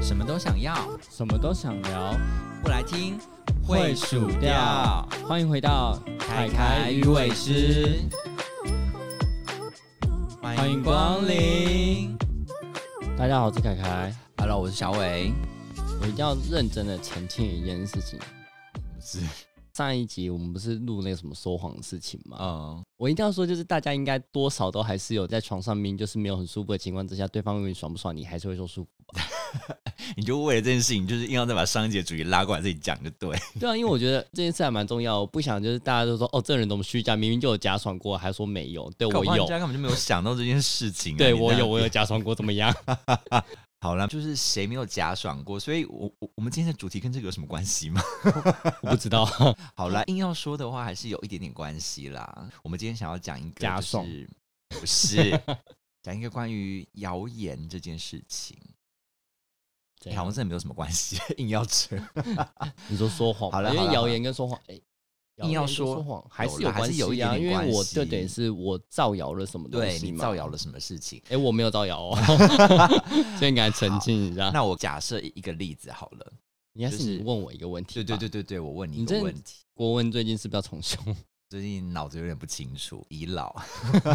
什么都想要，什么都想聊，不来听会数掉。欢迎回到凯凯鱼尾师，欢迎光临。大家好，我是凯凯。Hello，我是小伟。我一定要认真的澄清一件事情。是，上一集我们不是录那个什么说谎的事情吗？嗯，我一定要说，就是大家应该多少都还是有在床上明明就是没有很舒服的情况之下，对方问你爽不爽，你还是会说舒服吧？你就为了这件事情，就是硬要再把上一节主题拉过来自己讲，就对。对啊，因为我觉得这件事还蛮重要，我不想就是大家都说哦，这人怎么虚假，明明就有假爽过，还说没有。对我有搞不好人，家根本就没有想到这件事情、啊。对我有，我有假爽过，怎么样？好了，就是谁没有假爽过？所以我我我们今天的主题跟这个有什么关系吗？我不知道。好啦，硬要说的话，还是有一点点关系啦。我们今天想要讲一个、假爽就是，不是 讲一个关于谣言这件事情，好像真的没有什么关系，硬要扯。你说说谎，好了因为谣言跟说谎，哎、硬要说说谎还是有关系有一点因为点关系我就等于是我造谣了什么东对西嘛，你造谣了。什么事情？哎、我没有造谣哦，所以你赶快澄清一下。那我假设一个例子好了。你还是就是你问我一个问题，对对对，对对，我问你一个问题。国文最近是不是要重修？最近脑子有点不清楚，已老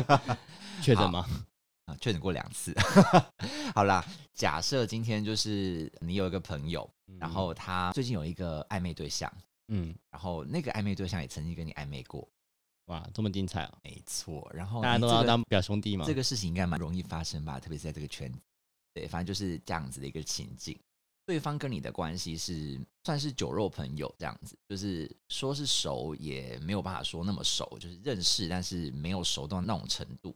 确诊吗？啊，确诊过两次。好啦，假设今天就是你有一个朋友，然后他最近有一个暧昧对象，嗯，然后那个暧昧对象也曾经跟你暧昧过，哇，这么精彩啊！没错。然后大家都要当表兄弟嘛。这个事情应该蛮容易发生吧，特别是在这个圈子。对，反正就是这样子的一个情境。对方跟你的关系是算是酒肉朋友这样子，就是说是熟也没有办法说那么熟，就是认识，但是没有熟到那种程度。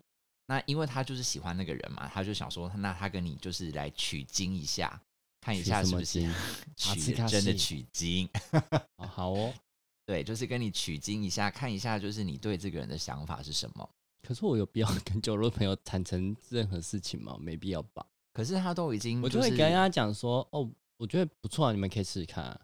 那因为他就是喜欢那个人嘛，他就想说，那他跟你就是来取经一下，看一取什么下是不是 取真的取经。哦好哦，对，就是跟你取经一下，看一下就是你对这个人的想法是什么。可是我有必要跟酒肉朋友坦诚任何事情吗？没必要吧。可是他都已经、我就会跟他讲说，哦，我觉得不错啊，你们可以试试看啊。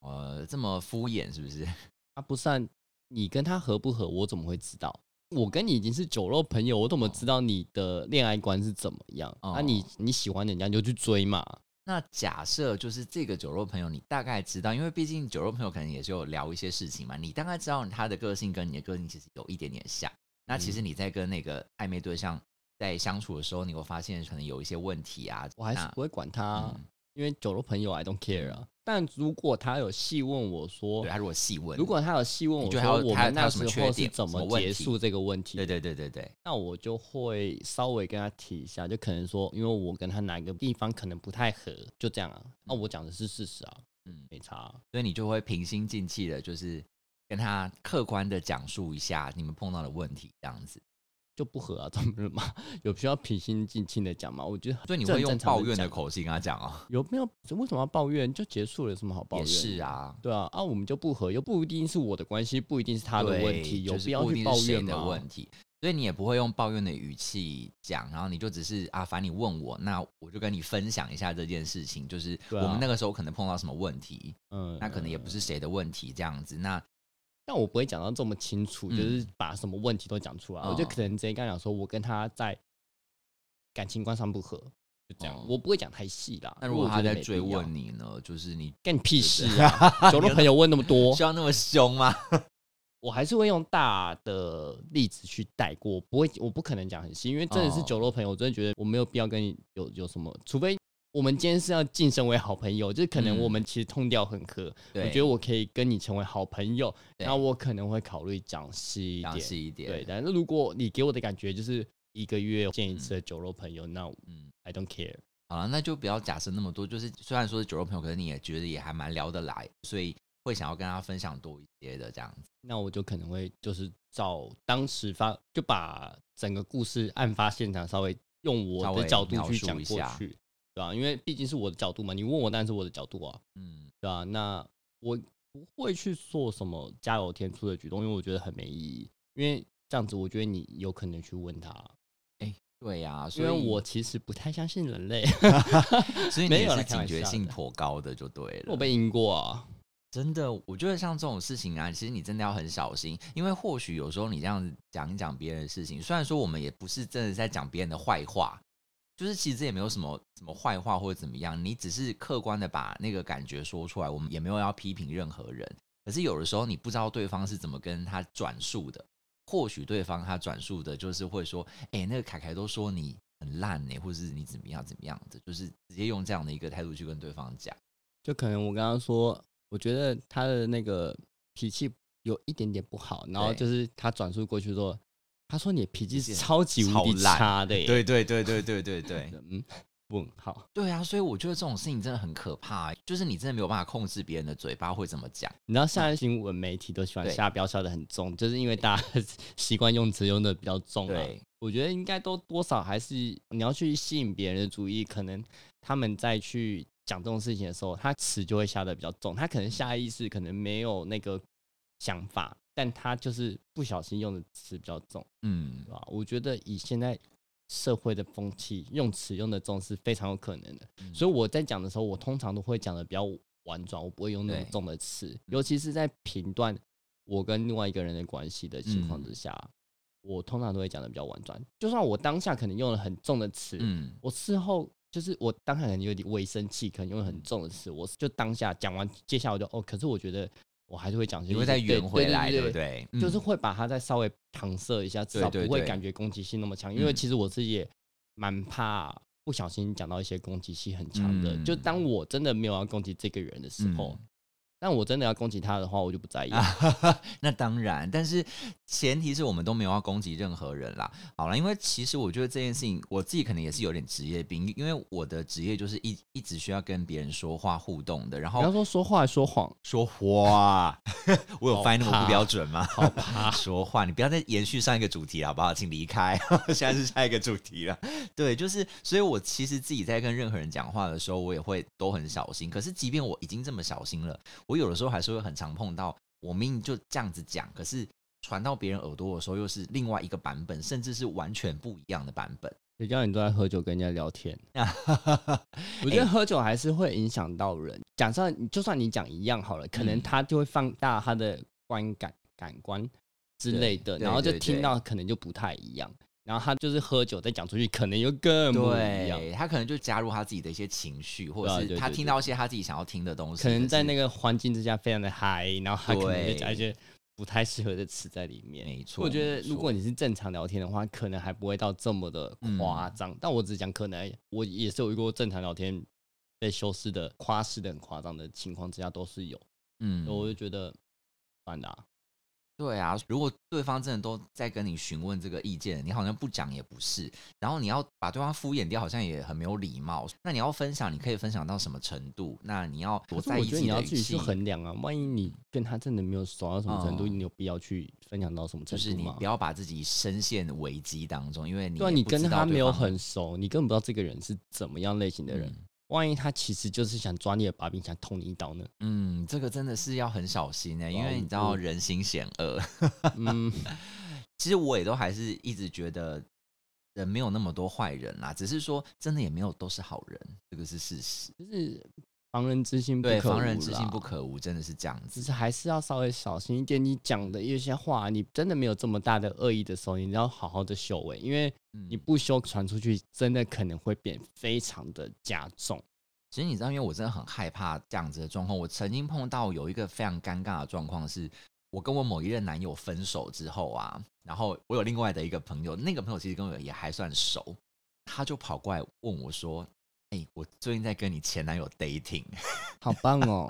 呃这么敷衍，是不是？啊，不是、啊，你跟他合不合，我怎么会知道？我跟你已经是酒肉朋友，我怎么知道你的恋爱观是怎么样？哦啊你，你喜欢人家你就去追嘛。那假设就是这个酒肉朋友，你大概知道，因为毕竟酒肉朋友可能也是有聊一些事情嘛，你大概知道他的个性跟你的个性其实有一点点像。那其实你在跟那个暧昧对象在相处的时候，你会发现可能有一些问题啊。我还是不会管他啊、嗯因为酒肉朋友 I don't care 啊。但如果他有细问我说对，他如果细问，如果他有细问我说我们那时候是怎么结束这个问题，对对对对对，那我就会稍微跟他提一下，就可能说，因为我跟他哪个地方可能不太合，就这样啊。那我讲的是事实啊，嗯，没差啊、所以你就会平心静气的，就是跟他客观的讲述一下你们碰到的问题，这样子。就不合啊，怎么了嘛？有需要平心静气的讲吗？我觉得，所以你会用抱怨的，口气跟他讲啊。有没有？为什么要抱怨？就结束了，有什么好抱也怨？是啊，对啊，啊，我们就不合，又不一定是我的关系，不一定是他的问题，有就是必要去不一定是谁抱怨吗？的问题，所以你也不会用抱怨的语气讲，然后你就只是啊，反正你问我，那我就跟你分享一下这件事情，就是我们那个时候可能碰到什么问题，嗯，那可能也不是谁的问题，这样子。那但我不会讲到这么清楚，嗯就是把什么问题都讲出来。哦我就可能直接跟他讲说，我跟他在感情观上不合，就这样。哦我不会讲太细啦。那如果他在追问，你呢，就是你干你屁事啊！酒肉朋友问那么多需，要那么凶吗？我还是会用大的例子去带过，不会，我不可能讲很细，因为真的是哦酒肉朋友，我真的觉得我没有必要跟你有有什么，除非。我们今天是要晋升为好朋友，就是可能嗯我们其实痛调很合，对，我觉得我可以跟你成为好朋友，对那我可能会考虑讲细一详点，细一点，对，，但是如果你给我的感觉就是一个月见一次的酒肉朋友，那嗯。I don't care。好了，那就不要假设那么多。就是虽然说是酒肉朋友，可是你也觉得也还蛮聊得来，所以会想要跟他分享多一些的这样子。那我就可能会就是找当时发，就把整个故事案发现场稍微用我的角度去讲一下过去，对吧、因为毕竟是我的角度嘛，你问我当然是我的角度啊，嗯，对吧、那我不会去做什么加油添醋的举动，因为我觉得很没意义。因为这样子，我觉得你有可能去问他，对呀、因所以为我其实不太相信人类 所以你没有也是警觉性颇高的，就对了。我被阴过啊。真的，我觉得像这种事情啊，其实你真的要很小心，因为或许有时候你这样子讲一讲别人的事情，虽然说我们也不是真的在讲别人的坏话，就是其实也没有什么什么坏话或者怎么样，你只是客观的把那个感觉说出来，我们也没有要批评任何人。可是有的时候你不知道对方是怎么跟他转述的，或许对方他转述的就是会说，哎、那个凯凯都说你很烂呢、或者是你怎么样怎么样的，就是直接用这样的一个态度去跟对方讲。就可能我刚刚说，我觉得他的那个脾气有一点点不好，然后就是他转述过去说，他说你的脾气超级无敌差的耶。对对对对对对对。嗯，问号。对啊，所以我觉得这种事情真的很可怕、就是你真的没有办法控制别人的嘴巴会怎么讲。你知道现在新闻媒体都喜欢下标下的很重，就是因为大家 习惯用词用的比较重啊。对，我觉得应该都多少还是你要去吸引别人的注意，可能他们在去讲这种事情的时候，他词就会下的比较重，他可能下意识可能没有那个想法，但他就是不小心用的词比较重，嗯对吧？我觉得以现在社会的风气，用词用的重是非常有可能的。嗯所以我在讲的时候，我通常都会讲的比较婉转，我不会用那种重的词，尤其是在评断我跟另外一个人的关系的情况之嗯下，我通常都会讲的比较婉转。就算我当下可能用了很重的词，嗯，我事后就是我当下可能有点微生气，可能用了很重的词，我就当下讲完，接下来我就哦，可是我觉得我还是会讲出一些，你会再对圆回来，对对不？对？就是嗯会把它再稍微搪塞一下，至少不会感觉攻击性那么强。因为嗯其实我自己也蛮怕不小心讲到一些攻击性很强的。嗯就当我真的没有要攻击这个人的时候，嗯但我真的要攻击他的话，我就不在意。啊，那当然，但是前提是我们都没有要攻击任何人啦。好了，因为其实我觉得这件事情，我自己可能也是有点职业病，因为我的职业就是一一直需要跟别人说话互动的，然后不要后说说话说谎，说话，我有好发音那么不标准吗？好吧。说话，你不要再延续上一个主题了，好不好？请离开，现在是下一个主题了。对，就是，所以我其实自己在跟任何人讲话的时候，我也会都很小心。可是，即便我已经这么小心了，我有的时候还是会很常碰到，我明明就这样子讲，可是传到别人耳朵的时候，又是另外一个版本，甚至是完全不一样的版本。谁叫你都在喝酒跟人家聊天？我觉得喝酒还是会影响到人。假设就算你讲一样好了，可能嗯他就会放大他的观感、感官之类的，然后就听到可能就不太一样。然后他就是喝酒再讲出去，可能又更不一样。对他可能就加入他自己的一些情绪，或者是他听到一些他自己想要听的东西，可能在那个个环境之下非常的嗨，然后他可能就对加一些不太适合的词在里面。没错。我觉得如果你是正常聊天的话，可能还不会到这么的夸张。但我只是讲可能，我也是有遇过正常聊天被修饰的、夸饰的很夸张的情况之下，都是有。嗯我就觉得，算的、啊，对啊，如果对方真的都在跟你询问这个意见，你好像不讲也不是，然后你要把对方敷衍掉，好像也很没有礼貌。那你要分享，你可以分享到什么程度？那你要我觉得你在意自己的语要自己去，衡量啊。万一你跟他真的没有熟到什么程度，嗯你有必要去分享到什么程度吗就是你不？要把自己深陷危机当中，因为你对你跟他没有很熟，你根本不知道这个人是怎么样类型的人。嗯万一他其实就是想抓你的把柄，想捅你一刀呢？嗯，这个真的是要很小心呢、因为你知道人心险恶。嗯，其实我也都还是一直觉得人没有那么多坏人啦，只是说真的也没有都是好人，这个是事实。就是防人之心不，可无防人之心不可无，真的是这样子。只是还是要稍微小心一点。你讲的一些话，你真的没有这么大的恶意的时候，你要好好的修为，因为嗯你不修传出去，真的可能会变非常的加重。其实你知道，因为我真的很害怕这样子的状况。我曾经碰到有一个非常尴尬的状况，是我跟我某一任男友分手之后啊，然后我有另外的一个朋友，那个朋友其实跟我也还算熟，他就跑过来问我说：“哎、我最近在跟你前男友 dating。”好棒哦！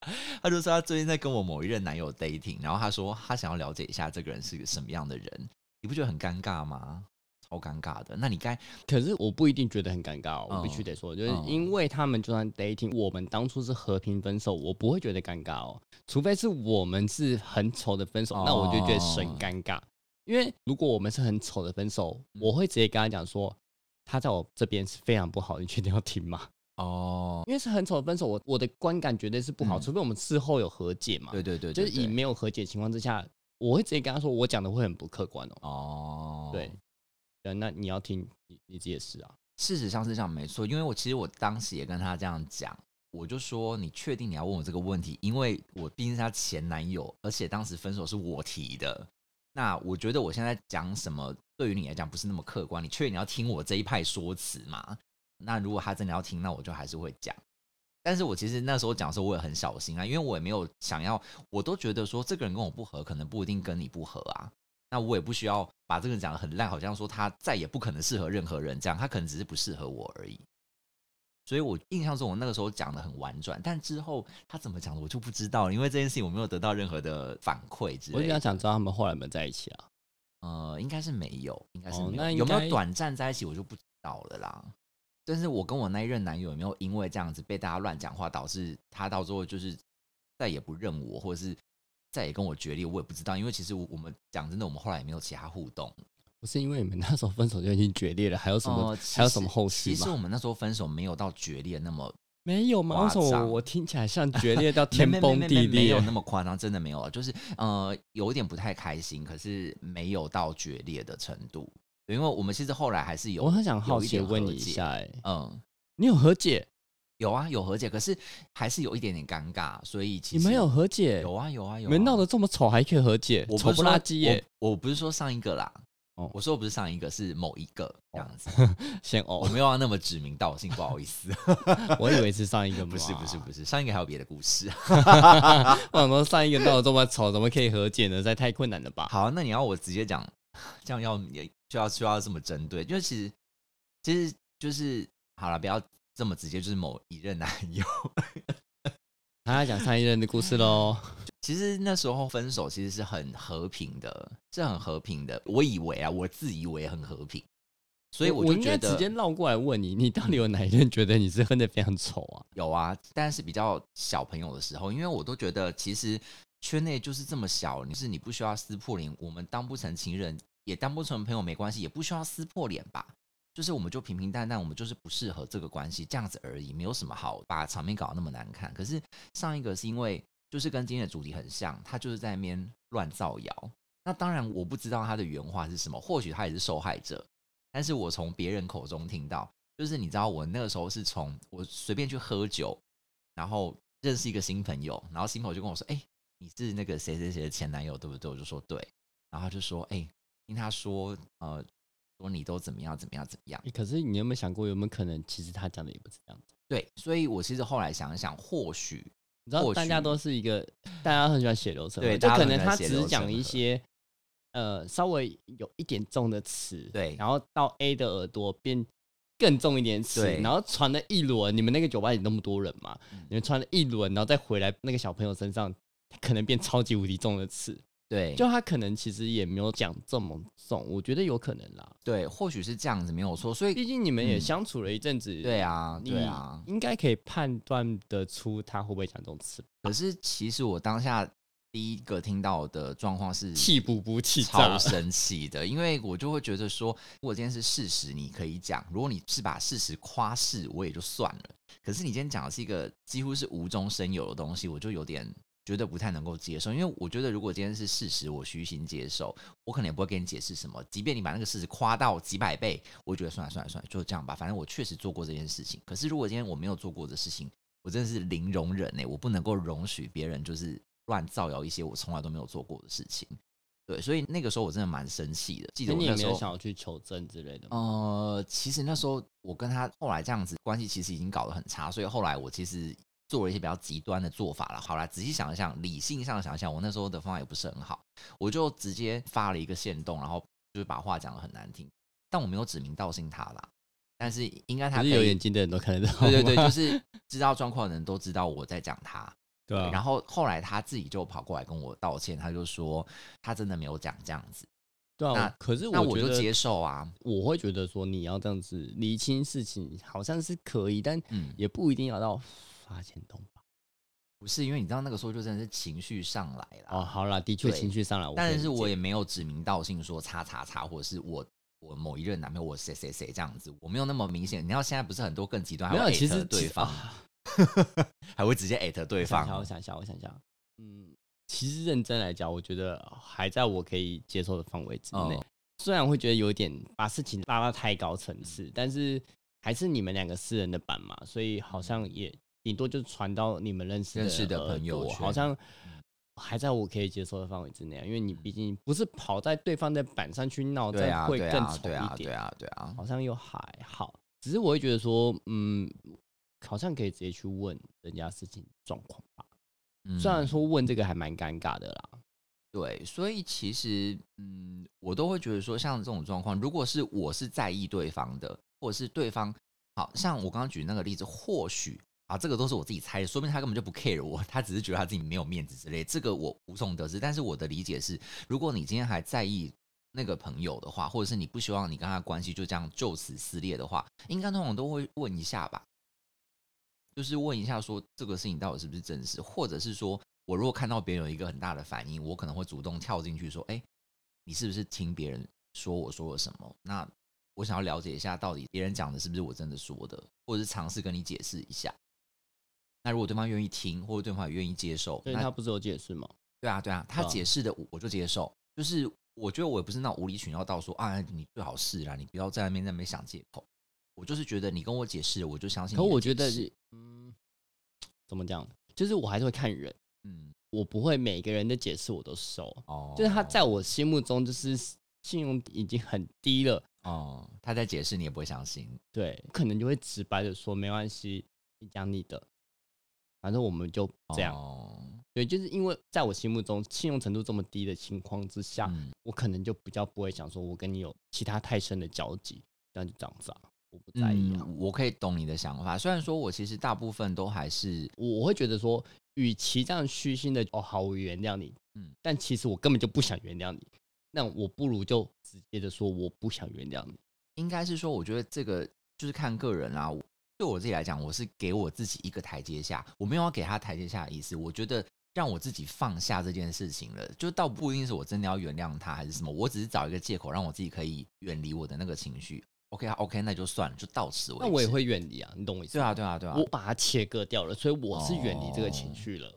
他就说他最近在跟我某一任男友 dating，然后他说他想要了解一下这个人是个什么样的人，你不觉得很尴尬吗？超尴尬的。那你该可是我不一定觉得很尴尬、哦，我必须嗯得说，就是嗯因为他们就算 dating，我们当初是和平分手，我不会觉得尴尬哦，除非是我们是很丑的分手，那我就觉得很哦尴尬。因为如果我们是很丑的分手，嗯我会直接跟他讲说，他在我这边是非常不好，你确定要听吗？哦，因为是很丑的分手，我我的观感绝对是不好，嗯除非我们事后有和解嘛。对对对就是以没有和解情况之下，我会直接跟他说，我讲的会很不客观哦。哦，对，对，那你要听，你你自己也是啊。事实上是这样没错，因为我其实我当时也跟他这样讲，我就说你确定你要问我这个问题？因为我毕竟是他前男友，而且当时分手是我提的。那我觉得我现在讲什么，对于你来讲不是那么客观。你确定你要听我这一派说辞吗？那如果他真的要听，那我就还是会讲。但是我其实那时候讲的时候，我也很小心啊，因为我也没有想要，我都觉得说这个人跟我不合，可能不一定跟你不合啊。那我也不需要把这个人讲的很烂，好像说他再也不可能适合任何人这样，他可能只是不适合我而已。所以我印象中我那个时候讲的很婉转，但之后他怎么讲的我就不知道，因为这件事情我没有得到任何的反馈之类。我比较想知道他们后来有没有在一起啊？呃，应该是没有，应该是哦没有有没有短暂在一起我就不知道了啦。但是我跟我那一任男友有没有因为这样子被大家乱讲话，导致他到最后就是再也不认我，或者是再也跟我决裂，我也不知道。因为其实我我们讲真的，我们后来也没有其他互动。不是因为你们那时候分手就已经决裂了，还有什么、呃还有什么后续其实我？们那时候分手没有到决裂那么没有吗？为什么我我听起来像 决裂到天崩地裂没没有？那么夸张，真的没有，就是呃有一点不太开心，可是没有到决裂的程度。对因为我们其实后来还是有，我很想好奇问你一下、哎，嗯，你有和解？有啊有和解，可是还是有一点点尴尬，所以其实你们有和解？有啊有啊有啊，你们闹得这么丑还可以和解？丑不拉几耶！我我不是说上一个啦，哦我说我不是上一个，是某一个这样子，先哦我哦，没有要那么指名道姓，不好意思，我以为是上一个，不是不是不是，上一个还有别的故事。我想说上一个闹得这么丑，怎么可以和解呢？实在太困难了吧？好，那你要我直接讲，这样要也就要就要这么针对，就是其实其实就是好了，不要这么直接，就是某一任男友。他要讲上一任的故事喽。其实那时候分手其实是很和平的，是很和平的。我以为啊，我自以为很和平，所以我就觉得直接绕过来问你，你到底有哪一任觉得你是分的非常丑啊？有啊，但是比较小朋友的时候，因为我都觉得其实圈内就是这么小，你是你不需要撕破脸，我们当不成情人，也当不成朋友没关系，也不需要撕破脸吧。就是我们就平平淡淡，我们就是不适合这个关系，这样子而已，没有什么好把场面搞得那么难看。可是上一个是因为就是跟今天的主题很像，他就是在那边乱造谣。那当然我不知道他的原话是什么，或许他也是受害者，但是我从别人口中听到，就是你知道我那个时候是从我随便去喝酒，然后认识一个新朋友，然后新朋友就跟我说：“哎、你是那个谁谁谁的前男友对不对？”我就说：“对。”然后他就说：“哎、听他说，呃，说你都怎么样怎么样怎么样。欸可是你有没有想过，有没有可能其实他讲的也不是这样子？”对，所以我其实后来想一想，或许你知道，大家都是一个，大家很喜欢写流程嘛，对就可能他只讲一些呃稍微有一点重的词，对然后到 A 的耳朵变更重一点词，然后传了一轮，你们那个酒吧里那么多人嘛，嗯你们传了一轮，然后再回来那个小朋友身上，可能变超级无敌重的词，对，就他可能其实也没有讲这么重，我觉得有可能啦，对，或许是这样子没有错。所以毕竟你们也嗯相处了一阵子，对啊，你对啊。应该可以判断得出他会不会讲这种词，可是其实我当下第一个听到的状况是气不不气超炸。生气的，因为我就会觉得说，如果今天是事实，你可以讲；如果你是把事实夸饰，我也就算了。可是你今天讲的是一个几乎是无中生有的东西，我就有点觉得不太能够接受。因为我觉得，如果今天是事实，我虚心接受，我可能也不会跟你解释什么。即便你把那个事实夸到几百倍，我觉得算了算了算了，就这样吧。反正我确实做过这件事情。可是如果今天我没有做过的事情，我真的是零容忍呢、我不能够容许别人就是乱造谣一些我从来都没有做过的事情。对，所以那个时候我真的蛮生气的。记得那你也没我那时候，有想要去求证之类的吗？呃，其实那时候我跟他后来这样子关系其实已经搞得很差，所以后来我其实做了一些比较极端的做法了。好啦，仔细想一想，理性上想一想，我那时候的方法也不是很好，我就直接发了一个线动，然后就是把话讲的很难听，但我没有指名道姓他啦。但是应该他有眼睛的人都看得到。对对对，就是知道状况的人都知道我在讲他。对啊。然后后来他自己就跑过来跟我道歉，他就说他真的没有讲这样子，对啊那，可是那我就接受啊。我会觉得说你要这样子厘清事情，好像是可以，但嗯，也不一定要到发现动吧。不是因为你知道那个时候就真的是情绪上来了。哦，好啦，的确对情绪上来，但是我也没有指名道姓说叉叉叉，或者是我我某一任男朋友我谁谁谁这样子，我没有那么明显。你要现在不是很多更极端，还没有，会其 at 实对方、啊 还会直接艾特对我想一下，方我。想一下，我想一下，嗯，其实认真来讲，我觉得还在我可以接受的范围之内。嗯虽然会觉得有点把事情拉到太高层次，但是还是你们两个私人的版嘛，所以好像也顶多就传到你们认识认识的耳朋友好像还在我可以接受的范围之内啊。因为你毕竟不是跑在对方的板上去闹，这样会对啊，更丑对啊，一点。对啊，对啊，好像又还好，只是我会觉得说，嗯，好像可以直接去问人家事情状况虽然说问这个还蛮尴尬的啦，对，所以其实，嗯，我都会觉得说，像这种状况，如果是我是在意对方的，或者是对方，好像我刚刚举那个例子，或许啊，这个都是我自己猜的，说明他根本就不 care 我，他只是觉得他自己没有面子之类，这个我无从得知。但是我的理解是，如果你今天还在意那个朋友的话，或者是你不希望你跟他关系就这样就此撕裂的话，应该通常都会问一下吧。就是问一下说这个事情到底是不是真实，或者是说我如果看到别人有一个很大的反应，我可能会主动跳进去说：“哎，你是不是听别人说我说了什么？那我想要了解一下，到底别人讲的是不是我真的说的，或者是尝试跟你解释一下。那如果对方愿意听，或者对方也愿意接受，那他不是有解释吗？对啊，对啊，他解释的我我就接受。就是我觉得我也不是那种无理取闹到说啊，你最好是啦，你不要在那边在那边想借口。我就是觉得你跟我解释，我就相信。可我觉得，嗯，怎么讲？就是我还是会看人，嗯我不会每个人的解释我都收。哦，就是他在我心目中就是信用已经很低了，哦，他在解释你也不会相信。对，可能就会直白的说没关系，你讲你的，反正我们就这样。哦对，就是因为在我心目中信用程度这么低的情况之下，嗯我可能就比较不会想说我跟你有其他太深的交集，这样就这样子啊，我不在意啊。嗯我可以懂你的想法。虽然说我其实大部分都还是我我会觉得说，与其这样虚心的哦，好，我原谅你，嗯嗯，但其实我根本就不想原谅你，那我不如就直接的说我不想原谅你。应该是说，我觉得这个就是看个人啦。我对我自己来讲，我是给我自己一个台阶下，我没有要给他台阶下的意思。我觉得让我自己放下这件事情了，就倒不一定是我真的要原谅他还是什么，我只是找一个借口让我自己可以远离我的那个情绪。OK 啊，OK，那就算了，就到此为止。那我也会远离啊，你懂我意思吗？对啊，对啊，对啊。我把它切割掉了，所以我是远离这个情哦绪了。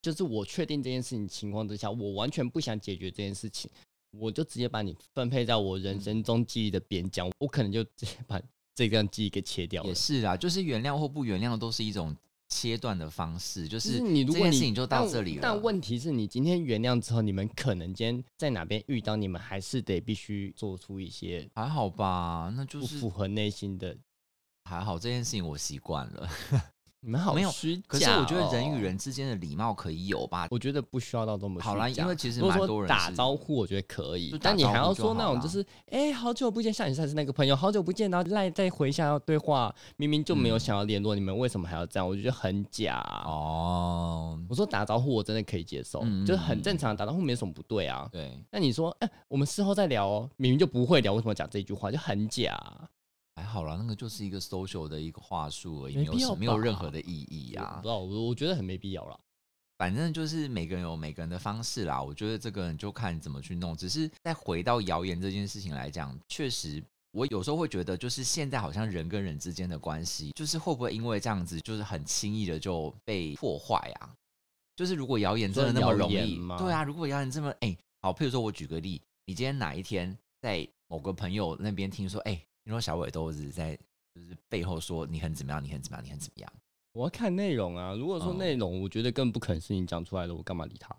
就是我确定这件事情情况之下，我完全不想解决这件事情，我就直接把你分配在我人生中记忆的边疆，我可能就直接把这段记忆给切掉了也。是啊，就是原谅或不原谅都是一种切断的方式，就就是是你如这果你件事情就到但这里了。但问题是你今天原谅之后，你们可能今天在哪边遇到，你们还是得必须做出一些还好吧，那就是不符合内心的。还好这件事情我习惯了。你们好没有虚假、哦。可是我觉得人与人，之间的礼貌可以有吧？我觉得不需要到这么好啦，虚假因为其实如果说蛮多人打招呼，我觉得可以但你还要说那种就是，哎、好久不见，像你上次那个朋友，好久不见，然后赖再回一下要对话，明明就没有嗯想要联络，你们为什么还要这样？我觉得很假。哦，我说打招呼，我真的可以接受，嗯就是很正常，打招呼没什么不对啊。对，那你说，哎、我们事后再聊哦，明明就不会聊，为什么讲这句话，就很假。还好啦，那个就是一个 social 的一个话术而已，没有没有任何的意义啊我不知。道，我我觉得很没必要啦。反正就是每个人有每个人的方式啦，我觉得这个人就看你怎么去弄。只是再回到谣言这件事情来讲，确实。我有时候会觉得，就是现在好像人跟人之间的关系，就是会不会因为这样子，就是很轻易的就被破坏啊？就是如果谣言真的那么容易吗对啊，如果谣言这么哎、好，譬如说我举个例，你今天哪一天在某个朋友那边听说，哎、你说小伟都是在就是背后说你很怎么样，你很怎么样，你很怎么样？我要看内容啊。如果说哦内容，我觉得更不可能是你讲出来的，我干嘛理他？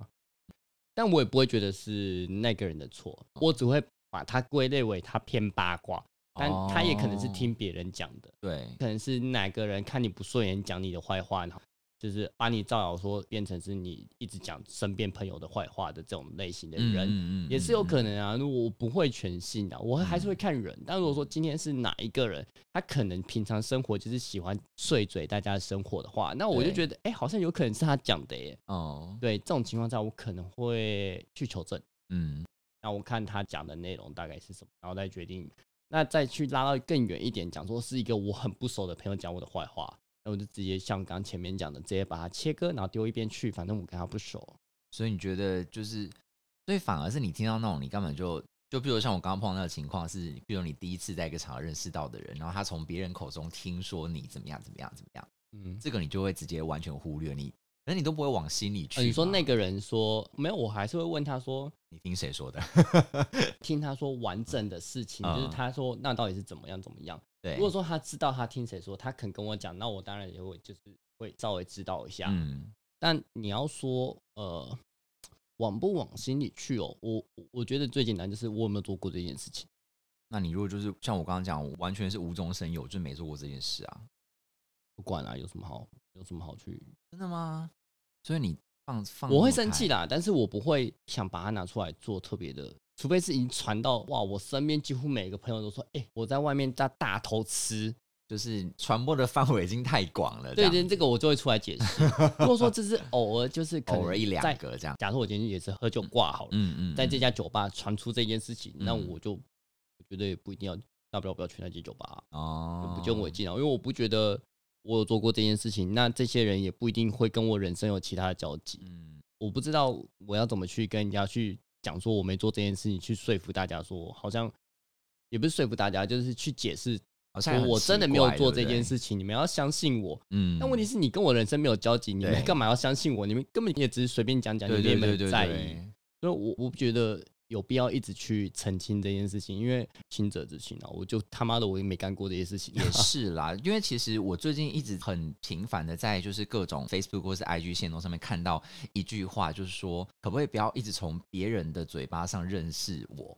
但我也不会觉得是那个人的错，我只会把它归类为他偏八卦，但他也可能是哦听别人讲的，对，可能是哪个人看你不顺眼讲你的坏话，然后就是把你造谣说变成是你一直讲身边朋友的坏话的这种类型的人。嗯也是有可能。啊，如果我不会全信啊，我还是会看人。但如果说今天是哪一个人，他可能平常生活就是喜欢碎嘴大家的生活的话，那我就觉得，哎、好像有可能是他讲的耶。哦，对，这种情况下，我可能会去求证，嗯，那我看他讲的内容大概是什么，然后再决定，那再去拉到更远一点，讲说是一个我很不熟的朋友讲我的坏话，那我就直接像刚前面讲的，直接把它切割，然后丢一边去，反正我跟他不熟。所以你觉得就是，所以反而是你听到那种你根本就就比如像我刚刚碰到那个情况是，比如你第一次在一个场合认识到的人，然后他从别人口中听说你怎么样怎么样怎么样，嗯，这个你就会直接完全忽略你，可能你都不会往心里去、呃你说那个人说没有，我还是会问他说，你听谁说的？听他说完整的事情，嗯 就是他说那到底是怎么样怎么样。对，如果说他知道他听谁说，他肯跟我讲，那我当然也会就是会稍微知道一下。嗯，但你要说呃往不往心里去哦，我我我觉得最简单就是我有没有做过这件事情。那你如果就是像我刚刚讲，我完全是无中生有，就没做过这件事啊，不管啊，有什么好有什么好去？真的吗？所以你放放，我会生气，啦，但是我不会想把它拿出来做特别的，除非是已经传到哇，我身边几乎每个朋友都说，哎、我在外面大大偷吃，就是传播的范围已经太广了。对对，这个我就会出来解释。如果说这是偶尔，就是偶尔一两在个这样，假设我今天也是喝酒挂好了，嗯嗯，在这嗯家酒吧传出这件事情，那嗯我就我觉得也不一定要，大不了不要去那间酒吧啊、哦，不见为净啊，因为我不觉得我有做过这件事情，那这些人也不一定会跟我人生有其他的交集。嗯，我不知道我要怎么去跟人家去讲说我没做这件事情，去说服大家说好像也不是说服大家，就是去解释好像也很说我真的没有做这件事情，你们要相信我。嗯，但问题是你跟我人生没有交集，你们干嘛要相信我？你们根本也只是随便讲讲，你们也没有在意。所以我我不觉得有必要一直去澄清这件事情，因为清者自清啊，我就他妈的我也没干过这些事情。也是啦，因为其实我最近一直很频繁的在就是各种 Facebook 或是 IG 线动上面看到一句话，就是说可不可以不要一直从别人的嘴巴上认识我，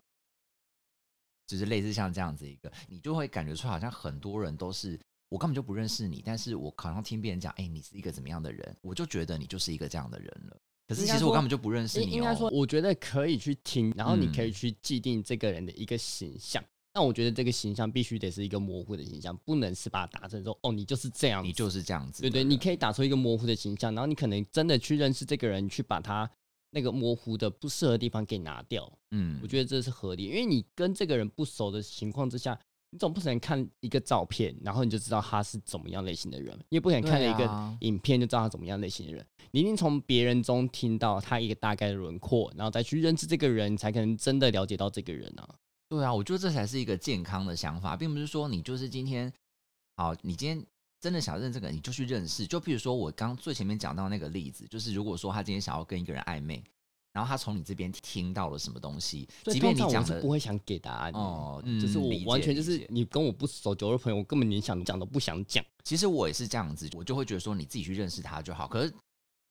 就是类似像这样子一个，你就会感觉出好像很多人都是我根本就不认识你，但是我好像听别人讲，哎、你是一个怎么样的人，我就觉得你就是一个这样的人了。可是其实我根本就不认识你、哦，应应该说，我觉得可以去听，然后你可以嗯去既定这个人的一个形象。但我觉得这个形象必须得是一个模糊的形象，不能是把它打成说哦，你就是这样，你就是这样子的对对，你可以打出一个模糊的形象，然后你可能真的去认识这个人，去把他那个模糊的不适合的地方给拿掉。嗯，我觉得这是合理，因为你跟这个人不熟的情况之下，你总不可能看一个照片，然后你就知道他是怎么样类型的人，你也不可能看了一个影片就知道他怎么样类型的人。你一定从别人中听到他一个大概的轮廓，然后再去认识这个人，才可能真的了解到这个人啊。对啊，我觉得这才是一个健康的想法，并不是说你就是今天，好，你今天真的想认识这个人，你就去认识。就比如说我刚最前面讲到那个例子，就是如果说他今天想要跟一个人暧昧，然后他从你这边听到了什么东西，即便你讲的不会想给答案的哦就是我完全就是你跟我不熟酒肉朋友，我根本连想讲都不想讲。其实我也是这样子，我就会觉得说你自己去认识他就好。可是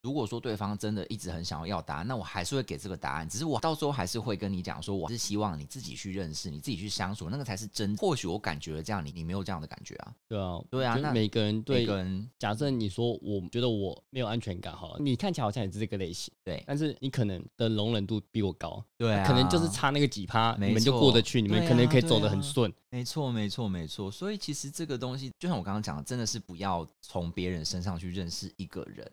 如果说对方真的一直很想要要答案，那我还是会给这个答案。只是我到时候还是会跟你讲说，我是希望你自己去认识，你自己去相处，那个才是真。或许我感觉这样，你你没有这样的感觉啊？对啊，对啊那每个人每对个人假设你说我觉得我没有安全感，好了，你看起来好像也是这个类型，对但是你可能的容忍度比我高，对啊，可能就是差那个几趴，你们就过得去，你们可能可以走得很顺。没错，没错，没错。所以其实这个东西，就像我刚刚讲的，真的是不要从别人身上去认识一个人。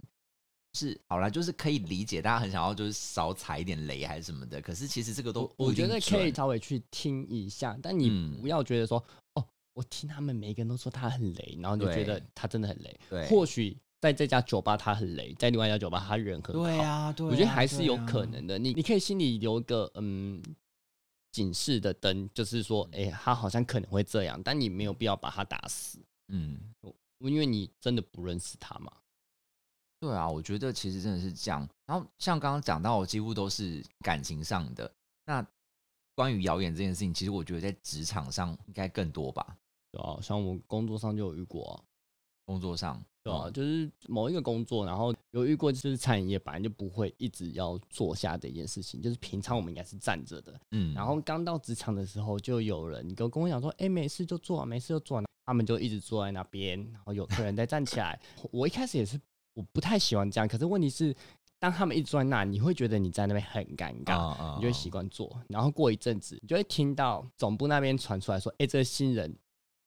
是好啦，就是可以理解，大家很想要就是少踩一点雷还是什么的。可是其实这个都我觉得可以稍微去听一下，但你嗯不要觉得说，哦，我听他们每个人都说他很雷，然后你就觉得他真的很雷。对，或许在这家酒吧他很雷，在另外一家酒吧他人很好。对啊，对啊，我觉得还是有可能的。你你可以心里留一个嗯警示的灯，就是说，哎、他好像可能会这样，但你没有必要把他打死，嗯，因为你真的不认识他嘛。对啊，我觉得其实真的是这样。然后像刚刚讲到，几乎都是感情上的。那关于谣言这件事情，其实我觉得在职场上应该更多吧，对啊，像我工作上就有遇过、啊，工作上，对啊，嗯就是某一个工作，然后有遇过，就是餐饮业本来就不会一直要坐下的一件事情，就是平常我们应该是站着的，嗯，然后刚到职场的时候，就有人跟跟我讲说，哎、没事就坐、啊，没事就坐、啊，他们就一直坐在那边，然后有客人再站起来。我一开始也是我不太喜欢这样，可是问题是，当他们一直坐在那，你会觉得你在那边很尴尬。啊你就会习惯坐，然后过一阵子，你就会听到总部那边传出来说：“哎、这个新人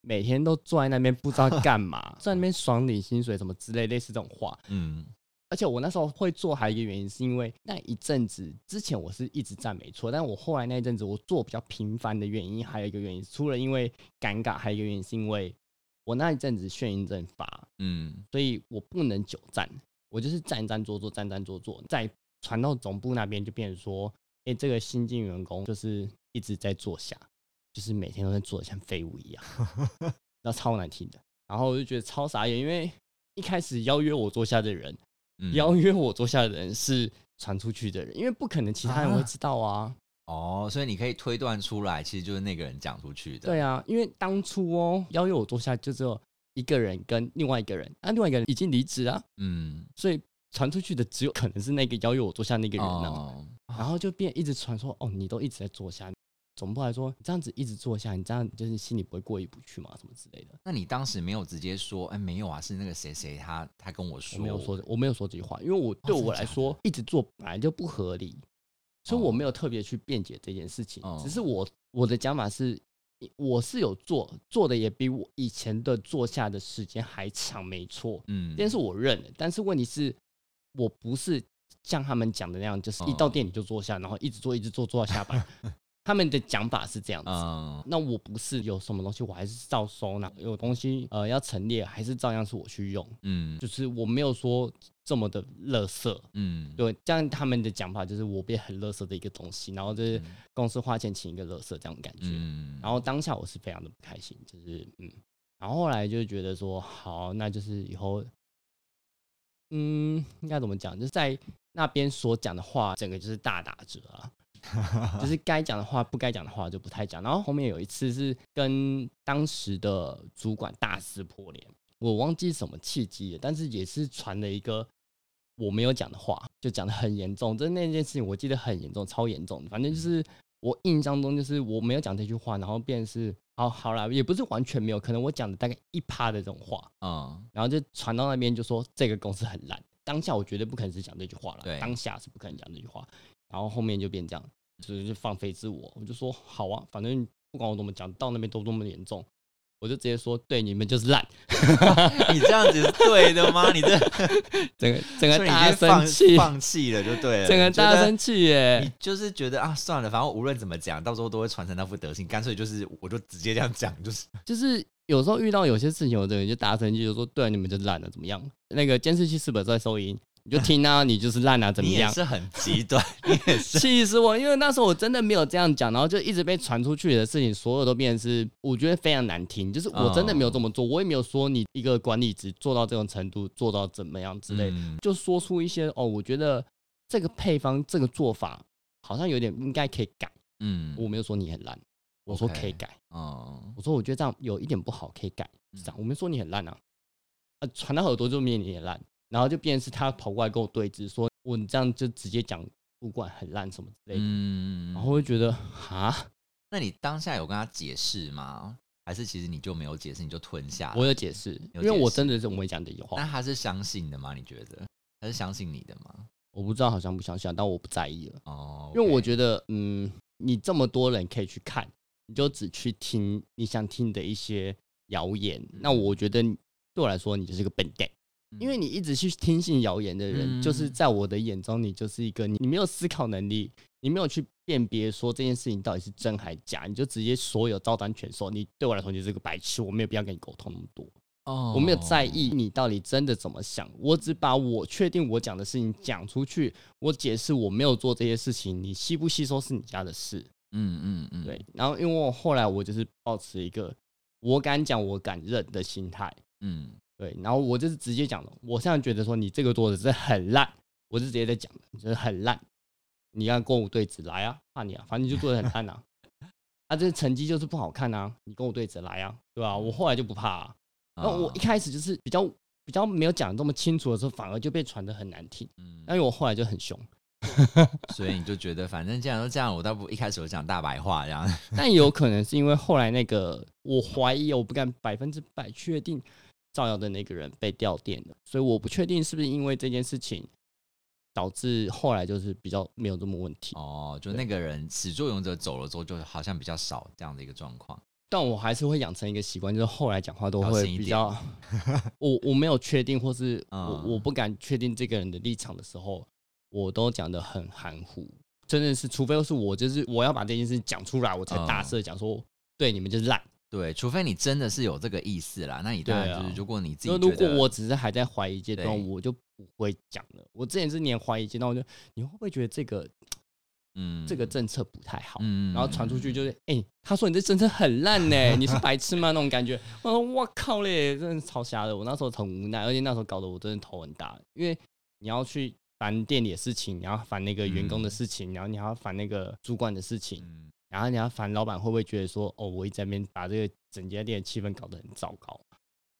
每天都坐在那边，不知道 干嘛，在那边爽领薪水什么之类，类似这种话。嗯而且我那时候会做，还有一个原因是因为那一阵子之前我是一直站没错，但我后来那一阵子我做比较频繁的原因，还有一个原因，除了因为尴尬，还有一个原因是因为我那一阵子眩晕症发，嗯所以我不能久站，我就是站站坐坐，站站坐坐，再传到总部那边就变成说，哎、这个新进员工就是一直在坐下，就是每天都在坐的像废物一样，那超难听的。然后我就觉得超傻眼，因为一开始邀约我坐下的人，嗯邀约我坐下的人是传出去的人，因为不可能其他人会啊知道啊。哦，所以你可以推断出来，其实就是那个人讲出去的。对啊，因为当初哦邀约我坐下就只有一个人跟另外一个人，啊，另外一个人已经离职啊，嗯，所以传出去的只有可能是那个邀约我坐下那个人啊，哦，然后就变一直传说，哦，你都一直在坐下，总部来说你这样子一直坐下，你这样就是心里不会过意不去嘛，什么之类的。那你当时没有直接说，哎，没有啊，是那个谁谁他他跟我说，我没有说，我没有说这句话，因为我对我来说，一直做本来就不合理，所以我没哦有特别去辩解这件事情。哦只是我我的讲法是，我是有做，做的也比我以前的做下的时间还长，没错，嗯，这件事我认了。但是问题是，我不是像他们讲的那样，就是一到哦店里就坐下，然后一直坐，一直坐坐到下班。他们的讲法是这样子。嗯，那我不是有什么东西，我还是照收纳。有东西呃要陈列，还是照样是我去用。嗯。就是我没有说这么的垃圾，嗯，对，这样他们的讲法就是我变很垃圾的一个东西，然后就是嗯。公司花钱请一个垃圾这样的感觉，嗯，然后当下我是非常的不开心，就是嗯，然后后来就觉得说好，那就是以后，嗯，应该怎么讲，就是在那边所讲的话，整个就是大打折啊，就是该讲的话不该讲的话就不太讲，然后后面有一次是跟当时的主管大撕破脸。我忘记什么契机了，但是也是传了一个我没有讲的话，就讲的很严重。就是那件事情，我记得很严重，超严重的。反正就是我印象中，就是我没有讲这句话，然后便是好好啦，也不是完全没有，可能我讲的大概一趴的这种话，嗯然后就传到那边就说这个公司很烂。当下我绝对不可能是讲这句话了，当下是不可能讲这句话。然后后面就变这样，就是就放飞自我，我就说好啊，反正不管我怎么讲，到那边都多么严重，我就直接说对你们就是烂。你这样子是对的吗？你这 整个整个大生气，放弃了就对了，整个大生气耶你！就是觉得啊，算了，反正无论怎么讲，到时候都会传成那副德行，干脆就是我就直接这样讲，就是就是有时候遇到有些事情，有的人就大生气，就说对、啊、你们就烂了，怎么样？那个监视器是不是在收音？你就听啊，你就是烂啊，怎么样？你也是很极端，你也是 气死我！因为那时候我真的没有这样讲，然后就一直被传出去的事情，所有都变成是我觉得非常难听。就是我真的没有这么做，我也没有说你一个管理职做到这种程度，做到怎么样之类，嗯就说出一些哦，我觉得这个配方这个做法好像有点应该可以改。嗯我没有说你很烂，我说可以改。哦，我说我觉得这样有一点不好，可以改。是这样，嗯我没说你很烂啊，啊，传到耳朵就面你很烂，然后就变成是他跑过来跟我对峙，说我你这样就直接讲不管很烂什么之类的，嗯然后我就觉得啊，那你当下有跟他解释吗？还是其实你就没有解释，你就吞下？我有解释，因为我真的是没讲这句话，那他是相信的吗？你觉得他是相信你的吗？我不知道好像不相信，但我不在意了，哦，因为我觉得，嗯，你这么多人可以去看，你就只去听你想听的一些谣言，那嗯我觉得对我来说，你就是个笨蛋。因为你一直去听信谣言的人，嗯就是在我的眼中，你就是一个你你没有思考能力，你没有去辨别说这件事情到底是真还假，你就直接所有照单全收。你对我来说你就是个白痴，我没有必要跟你沟通那么多，哦我没有在意你到底真的怎么想，我只把我确定我讲的事情讲出去，我解释我没有做这些事情，你吸不吸收是你家的事。嗯嗯嗯，对，然后因为我后来我就是保持一个我敢讲我敢认的心态。嗯对，然后我就是直接讲了，我现在觉得说你这个桌子是很烂，我是直接在讲的，就是很烂。你要跟我对峙来啊，怕你啊，反正就做的很烂啊，啊，这成绩就是不好看啊，你跟我对峙来啊，对吧、我后来就不怕啊。然后我一开始就是比较比较没有讲的这么清楚的时候，反而就被传的很难听，嗯因为我后来就很凶，所以你就觉得反正既然都这样，我倒不一开始我讲大白话这样。但也有可能是因为后来那个我怀疑，我不敢百分之百确定造谣的那个人被调电了，所以我不确定是不是因为这件事情导致后来就是比较没有这么问题。哦，就那个人始作俑者走了之后，就好像比较少这样的一个状况。但我还是会养成一个习惯，就是后来讲话都会比较，我我没有确定，或是我嗯我不敢确定这个人的立场的时候，我都讲的很含糊。真的是，除非是我就是我要把这件事讲出来，我才大嗯声讲说，对你们就是烂。对，除非你真的是有这个意思啦，那你当然就是，如果你自己如果我只是还在怀疑阶段，对我就不会讲了。我之前是连怀疑阶段，我就你会不会觉得这个嗯这个政策不太好？嗯然后传出去就是，哎、他说你这政策很烂呢，你是白痴吗？那种感觉，我说我靠嘞，真的是超瞎的。我那时候很无奈，而且那时候搞得我真的头很大，因为你要去烦店里的事情，你要烦那个员工的事情，然后你还要烦那个主管的事情，嗯然后你要烦老板会不会觉得说，哦，我一直在那边把这个整家店的气氛搞得很糟糕。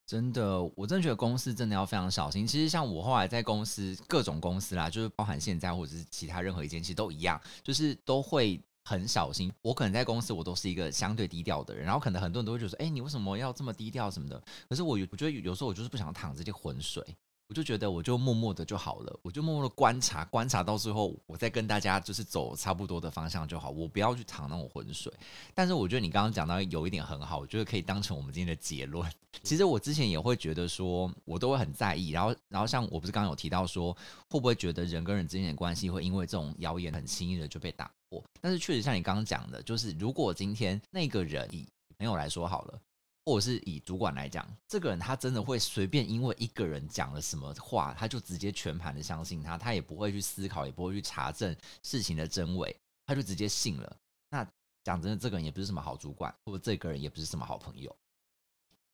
真的，我真的觉得公司真的要非常小心。其实像我后来在公司各种公司啦，就是包含现在或者是其他任何一间，其实都一样，就是都会很小心。我可能在公司我都是一个相对低调的人，然后可能很多人都会觉得说，哎，你为什么要这么低调什么的？可是我我觉得有时候我就是不想淌这些浑水。我就觉得我就默默的就好了，我就默默的观察，观察到最后，我再跟大家就是走差不多的方向就好，我不要去淌那种浑水。但是我觉得你刚刚讲到有一点很好，我觉得可以当成我们今天的结论。其实我之前也会觉得说，我都会很在意，然后然后像我不是刚刚有提到说，会不会觉得人跟人之间的关系会因为这种谣言很轻易的就被打破？但是确实像你刚刚讲的，就是如果今天那个人以朋友来说好了。或者是以主管来讲，这个人他真的会随便因为一个人讲了什么话，他就直接全盘的相信他，他也不会去思考，也不会去查证事情的真伪，他就直接信了。那讲真的，这个人也不是什么好主管，或者这个人也不是什么好朋友。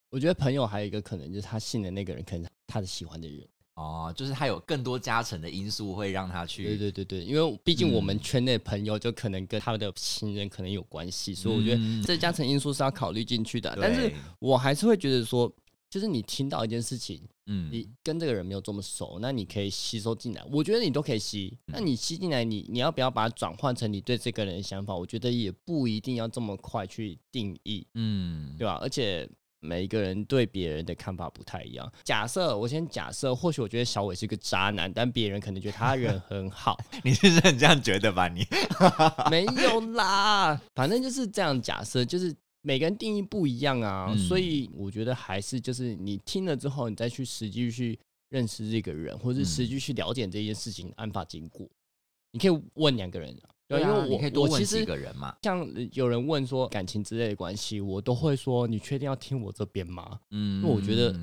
我觉得朋友还有一个可能就是他信的那个人，可能他的喜欢的人。哦，就是他有更多加成的因素会让他去。对对对对，因为毕竟我们圈内朋友就可能跟他的亲人可能有关系，所以我觉得这加成因素是要考虑进去的。但是我还是会觉得说，就是你听到一件事情，嗯，你跟这个人没有这么熟，那你可以吸收进来，我觉得你都可以吸。那你吸进来，你你要不要把它转换成你对这个人的想法？我觉得也不一定要这么快去定义，嗯，对吧？而且。每一个人对别人的看法不太一样。假设我先假设，或许我觉得小伟是个渣男，但别人可能觉得他人很好。你是这样觉得吧？你 没有啦，反正就是这样假设，就是每个人定义不一样啊。所以我觉得还是就是你听了之后，你再去实际去认识这个人，或者是实际去了解这件事情案发经过。你可以问两个人。对，因为我我其实像有人问说感情之类的关系，我都会说你确定要听我这边吗？嗯，因为我觉得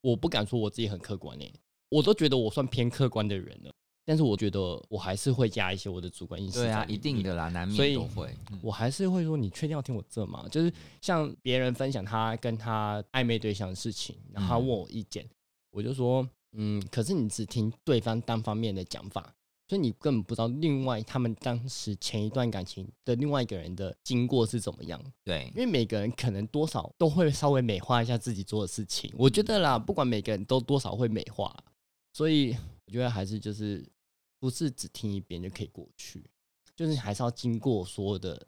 我不敢说我自己很客观诶，我都觉得我算偏客观的人了，但是我觉得我还是会加一些我的主观意识。对啊，一定的啦，难免都会。我还是会说你确定要听我这吗？就是像别人分享他跟他暧昧对象的事情，然后问我意见，我就说嗯，可是你只听对方单方面的讲法。所以你根本不知道另外他们当时前一段感情的另外一个人的经过是怎么样。对，因为每个人可能多少都会稍微美化一下自己做的事情。我觉得啦，不管每个人都多少会美化，所以我觉得还是就是不是只听一遍就可以过去，就是还是要经过所有的，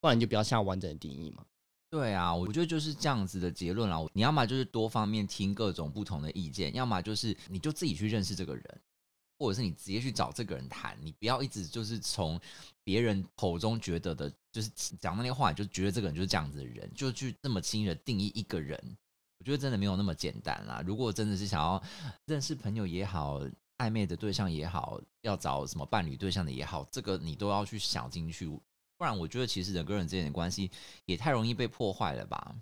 不然就不要下完整的定义嘛。对啊，我觉得就是这样子的结论啦。你要么就是多方面听各种不同的意见，要么就是你就自己去认识这个人。或者是你直接去找这个人谈，你不要一直就是从别人口中觉得的，就是讲那些话，就觉得这个人就是这样子的人，就去那么轻易的定义一个人。我觉得真的没有那么简单啦。如果真的是想要认识朋友也好，暧昧的对象也好，要找什么伴侣对象的也好，这个你都要去想进去，不然我觉得其实人跟人之间的关系也太容易被破坏了吧。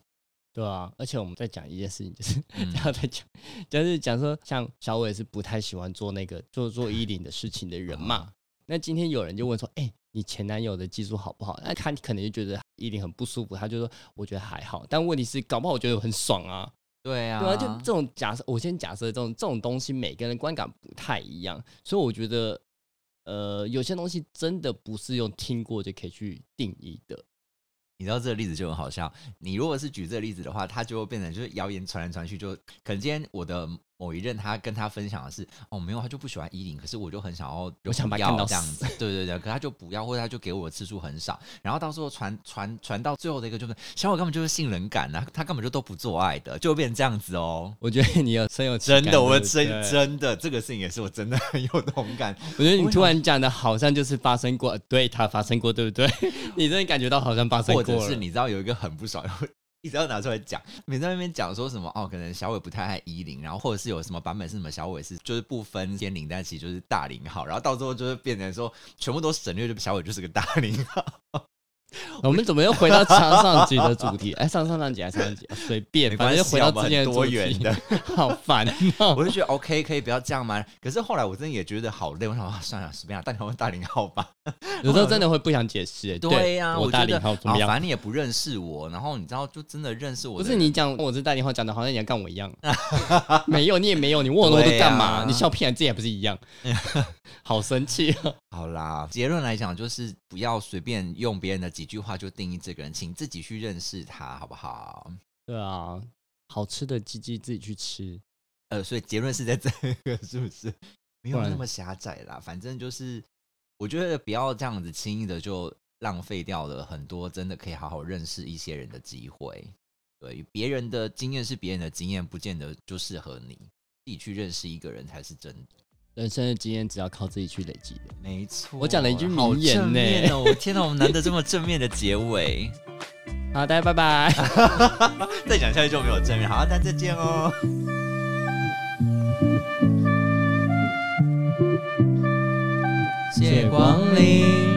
对啊，而且我们在讲一件事情，就是然后再讲，就是讲说，像小伟是不太喜欢做那个做做衣领的事情的人嘛。那今天有人就问说，哎，你前男友的技术好不好？那他可能就觉得衣领很不舒服，他就说，我觉得还好。但问题是，搞不好我觉得很爽啊。对啊，对啊，就这种假设，我先假设这种这种东西，每个人观感不太一样，所以我觉得，呃，有些东西真的不是用听过就可以去定义的。你知道这个例子就很好笑。你如果是举这个例子的话，它就会变成就是谣言传来传去，就可能今天我的。某一任他跟他分享的是哦没有他就不喜欢衣领，可是我就很想要我想要这样子，对对对，可他就不要或者他就给我的次数很少，然后到时候传传传到最后的一个就是小伙根本就是信任感呐，他根本就都不做爱的，就变成这样子哦。我觉得你有深有真的，我真真的这个事情也是我真的很有同感。我觉得你突然讲的好像就是发生过，对他发生过，对不对？你真的感觉到好像发生过，或者是你知道有一个很不爽。一直要拿出来讲，每在那边讲说什么哦，可能小伟不太爱衣领，然后或者是有什么版本是什么小伟是就是不分天领，但其实就是大领号，然后到最后就是变成说全部都省略，就小伟就是个大领号。我们怎么又回到上上集的主题？哎，上上上集还是上上集？随便，反正就回到之前多元的，好烦。我就觉得 OK，可以不要这样吗？可是后来我真的也觉得好累，我想算了，随便啊，大领号大领号吧。有时候真的会不想解释。对呀，我大领号怎么样？反正你也不认识我，然后你知道，就真的认识我。不是你讲我是大领号，讲的好像你要干我一样。没有，你也没有，你问我我都干嘛？你笑屁自己也不是一样。好生气啊！好啦，结论来讲就是不要随便用别人的几句话就定义这个人，请自己去认识他，好不好？对啊，好吃的鸡鸡自己去吃。呃，所以结论是在这个，是不是？没有那么狭窄啦，反正就是，我觉得不要这样子轻易的就浪费掉了很多真的可以好好认识一些人的机会。对，别人的经验是别人的经验，不见得就适合你。自己去认识一个人才是真的。人生的经验只要靠自己去累积的。没错，我讲了一句好名言呢！我天哪，我们难得这么正面的结尾，好，大家拜拜。再讲下去就没有正面。好，大家再见哦。谢光临。